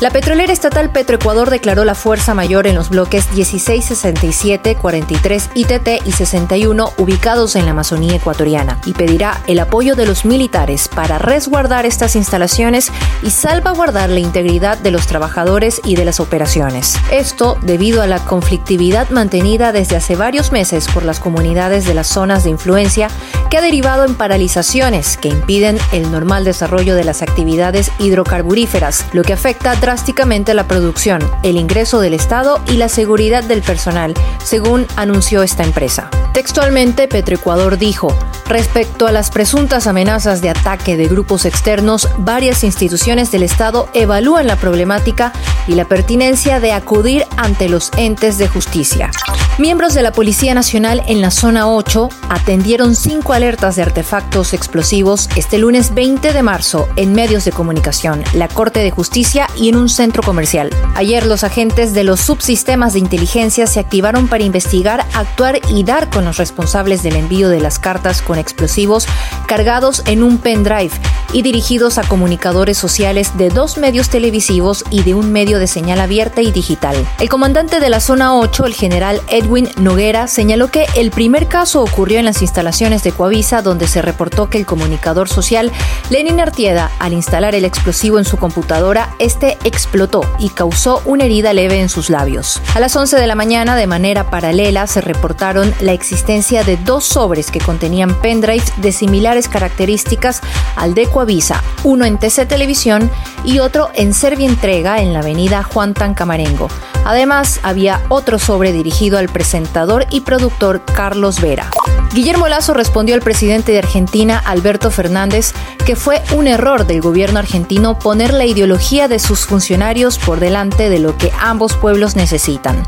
La petrolera estatal Petroecuador declaró la fuerza mayor en los bloques 16, 67, 43, ITT y 61 ubicados en la Amazonía ecuatoriana y pedirá el apoyo de los militares para resguardar estas instalaciones y salvaguardar la integridad de los trabajadores y de las operaciones. Esto debido a la conflictividad mantenida desde hace varios meses por las comunidades de las zonas de influencia que ha derivado en paralizaciones que impiden el normal desarrollo de las actividades hidrocarburíferas, lo que afecta drásticamente la producción, el ingreso del Estado y la seguridad del personal, según anunció esta empresa. Textualmente, Petroecuador dijo, respecto a las presuntas amenazas de ataque de grupos externos, varias instituciones del Estado evalúan la problemática y la pertinencia de acudir ante los entes de justicia. Miembros de la Policía Nacional en la zona 8 atendieron cinco alertas de artefactos explosivos este lunes 20 de marzo en medios de comunicación, la Corte de Justicia y en un centro comercial. Ayer los agentes de los subsistemas de inteligencia se activaron para investigar, actuar y dar con los responsables del envío de las cartas con explosivos cargados en un pendrive y dirigidos a comunicadores sociales de dos medios televisivos y de un medio de señal abierta y digital. El comandante de la zona 8, el general Edwin Noguera, señaló que el primer caso ocurrió en las instalaciones de Coavisa, donde se reportó que el comunicador social Lenin Artieda, al instalar el explosivo en su computadora, este explotó y causó una herida leve en sus labios. A las 11 de la mañana, de manera paralela, se reportaron la existencia de dos sobres que contenían pendrives de similares características al de Coavisa, uno en TC Televisión y otro en Servientrega en la avenida Juan Tancamarengo. Además, había otro sobre dirigido al presentador y productor Carlos Vera. Guillermo Lazo respondió al presidente de Argentina, Alberto Fernández, que fue un error del gobierno argentino poner la ideología de sus funcionarios por delante de lo que ambos pueblos necesitan.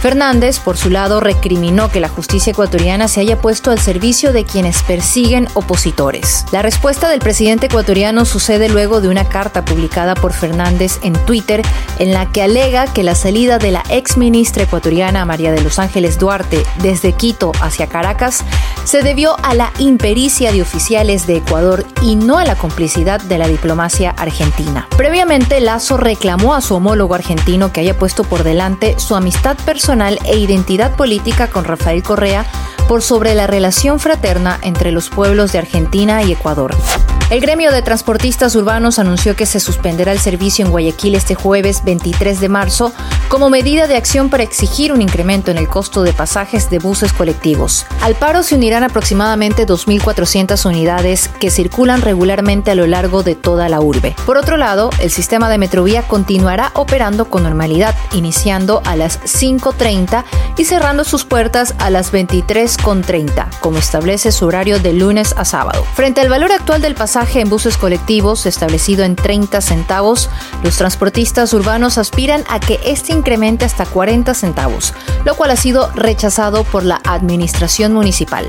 Fernández, por su lado, recriminó que la justicia ecuatoriana se haya puesto al servicio de quienes persiguen opositores. La respuesta del presidente ecuatoriano sucede luego de una carta publicada por Fernández en Twitter en la que alega que la salida de la ex ministra ecuatoriana María de los Ángeles Duarte desde Quito hacia Caracas se debió a la impericia de oficiales de Ecuador y no a la complicidad de la diplomacia argentina. Previamente, Lazo reclamó a su homólogo argentino que haya puesto por delante su amistad personal e identidad política con Rafael Correa por sobre la relación fraterna entre los pueblos de Argentina y Ecuador. El gremio de transportistas urbanos anunció que se suspenderá el servicio en Guayaquil este jueves 23 de marzo como medida de acción para exigir un incremento en el costo de pasajes de buses colectivos. Al paro se unirán aproximadamente 2.400 unidades que circulan regularmente a lo largo de toda la urbe. Por otro lado, el sistema de Metrovía continuará operando con normalidad, iniciando a las 5.30 y cerrando sus puertas a las 23.30, como establece su horario de lunes a sábado. Frente al valor actual del pasaje, en buses colectivos establecido en 30 centavos, los transportistas urbanos aspiran a que este incremente hasta 40 centavos, lo cual ha sido rechazado por la administración municipal.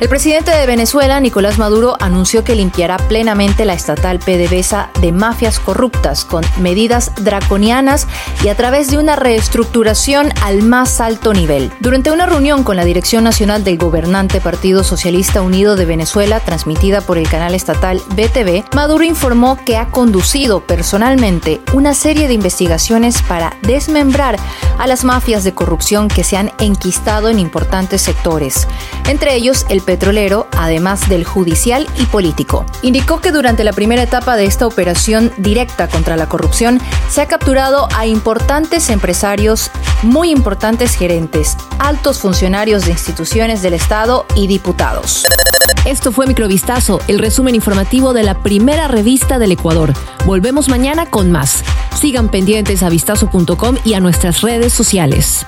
El presidente de Venezuela, Nicolás Maduro, anunció que limpiará plenamente la estatal PDVSA de mafias corruptas con medidas draconianas y a través de una reestructuración al más alto nivel. Durante una reunión con la dirección nacional del gobernante Partido Socialista Unido de Venezuela, transmitida por el canal estatal BTV, Maduro informó que ha conducido personalmente una serie de investigaciones para desmembrar a las mafias de corrupción que se han enquistado en importantes sectores, entre ellos el petrolero, además del judicial y político. Indicó que durante la primera etapa de esta operación directa contra la corrupción se ha capturado a importantes empresarios, muy importantes gerentes, altos funcionarios de instituciones del Estado y diputados. Esto fue Microvistazo, el resumen informativo de la primera revista del Ecuador. Volvemos mañana con más. Sigan pendientes a vistazo.com y a nuestras redes sociales.